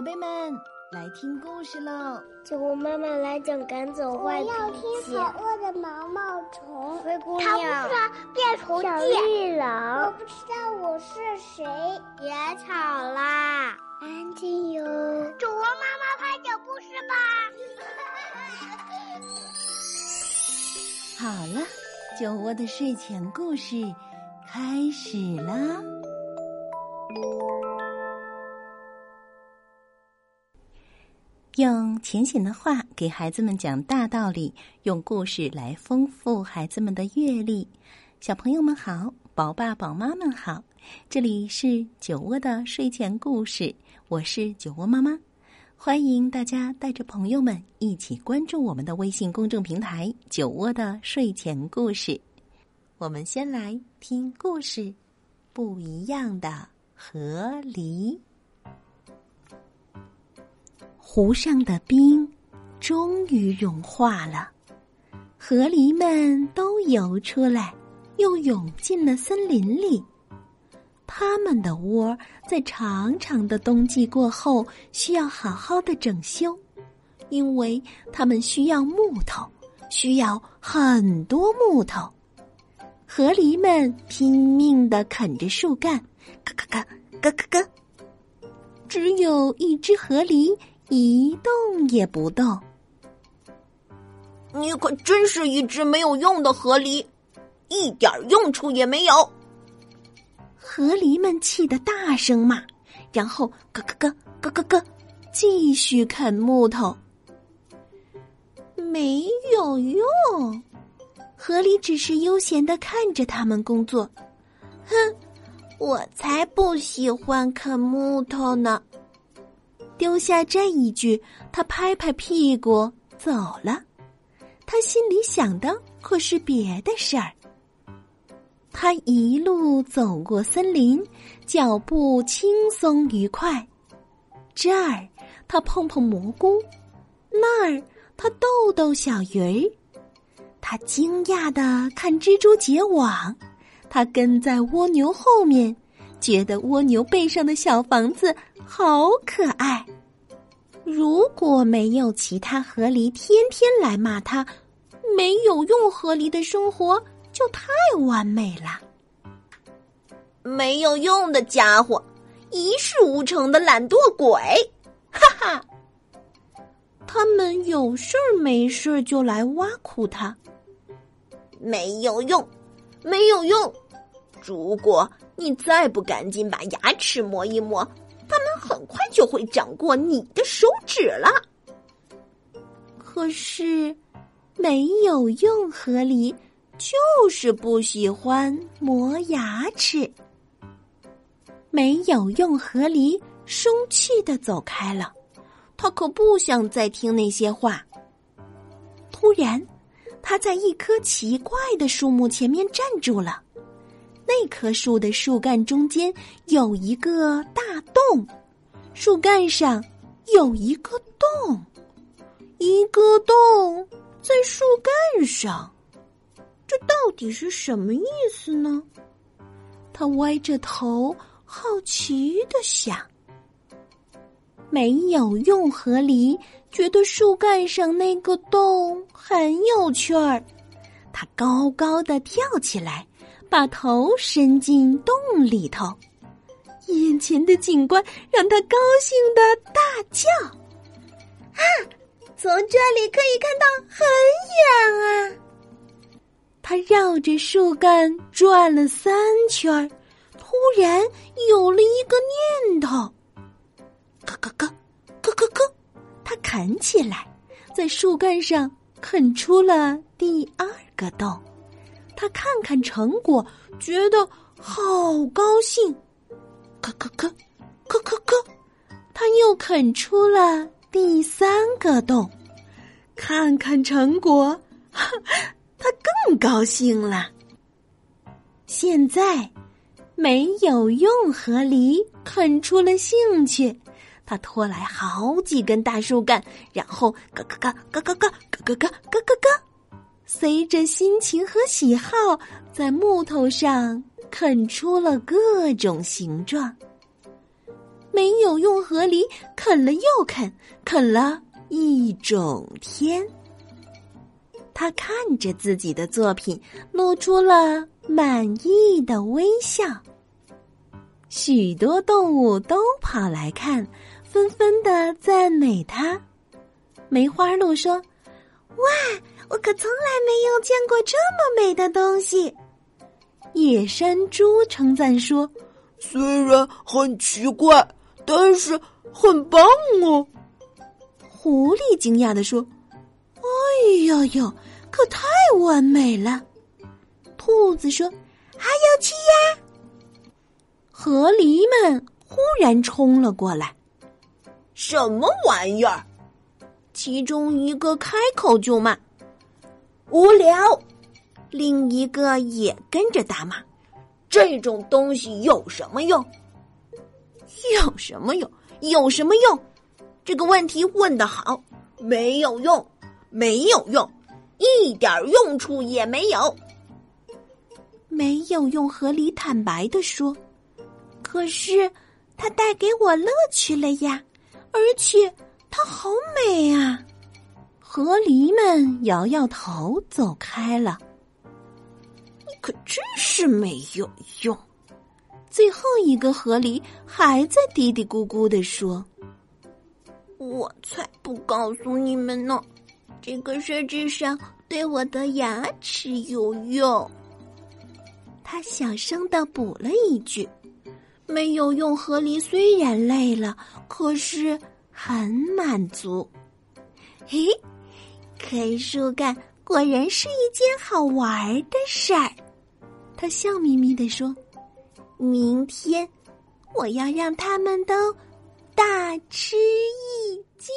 宝贝们，来听故事喽！酒窝妈妈来讲赶走坏脾气。我要听好饿的毛毛虫。灰姑娘。他不是变虫小绿狼。我不知道我是谁。别吵啦，安静哟。主播妈妈快讲故事吧。好了，酒窝的睡前故事开始啦。用浅显的话给孩子们讲大道理，用故事来丰富孩子们的阅历。小朋友们好，宝爸宝妈们好，这里是酒窝的睡前故事，我是酒窝妈妈，欢迎大家带着朋友们一起关注我们的微信公众平台“酒窝的睡前故事”。我们先来听故事：不一样的河狸。湖上的冰终于融化了，河狸们都游出来，又涌进了森林里。他们的窝在长长的冬季过后需要好好的整修，因为他们需要木头，需要很多木头。河狸们拼命的啃着树干，咯咯咯，咯咯咯。只有一只河狸。一动也不动。你可真是一只没有用的河狸，一点用处也没有。河狸们气得大声骂，然后咯咯咯咯咯咯，继续啃木头。没有用，河狸只是悠闲的看着他们工作。哼，我才不喜欢啃木头呢。丢下这一句，他拍拍屁股走了。他心里想的可是别的事儿。他一路走过森林，脚步轻松愉快。这儿他碰碰蘑菇，那儿他逗逗小鱼儿。他惊讶的看蜘蛛结网，他跟在蜗牛后面。觉得蜗牛背上的小房子好可爱。如果没有其他河狸天天来骂他，没有用河狸的生活就太完美了。没有用的家伙，一事无成的懒惰鬼，哈哈！他们有事儿没事儿就来挖苦他。没有用，没有用。如果你再不赶紧把牙齿磨一磨，它们很快就会长过你的手指了。可是，没有用河狸就是不喜欢磨牙齿。没有用河狸生气的走开了，他可不想再听那些话。突然，他在一棵奇怪的树木前面站住了。那棵树的树干中间有一个大洞，树干上有一个洞，一个洞在树干上，这到底是什么意思呢？他歪着头，好奇的想。没有用河狸觉得树干上那个洞很有趣儿，他高高的跳起来。把头伸进洞里头，眼前的景观让他高兴的大叫：“啊，从这里可以看到很远啊！”他绕着树干转了三圈，突然有了一个念头：“咯咯咯，咯咯咯！”他啃起来，在树干上啃出了第二个洞。他看看成果，觉得好高兴，咯咯咯，咯咯咯，他又啃出了第三个洞，看看成果，他更高兴了。现在没有用河狸啃出了兴趣，他拖来好几根大树干，然后咯咯，咯咯咯，咯咯咯，咯咯咯。随着心情和喜好，在木头上啃出了各种形状。没有用河狸啃了又啃，啃了一整天。他看着自己的作品，露出了满意的微笑。许多动物都跑来看，纷纷的赞美他。梅花鹿说：“哇，我可从来没有见过这么美的东西。”野山猪称赞说：“虽然很奇怪，但是很棒哦。”狐狸惊讶的说：“哎呀呀，可太完美了！”兔子说：“好有趣呀！”河狸们忽然冲了过来，“什么玩意儿？”其中一个开口就骂：“无聊！”另一个也跟着大骂：“这种东西有什么用？有什么用？有什么用？这个问题问得好，没有用，没有用，一点用处也没有。”没有用，河狸坦白的说：“可是它带给我乐趣了呀，而且它好美啊！”河狸们摇摇头走开了。你可真是没有用！最后一个河狸还在嘀嘀咕咕的说：“我才不告诉你们呢，这个设置上对我的牙齿有用。”他小声的补了一句：“没有用。”河狸虽然累了，可是很满足。嘿，啃树干果然是一件好玩的事儿。他笑眯眯地说：“明天我要让他们都大吃一惊。”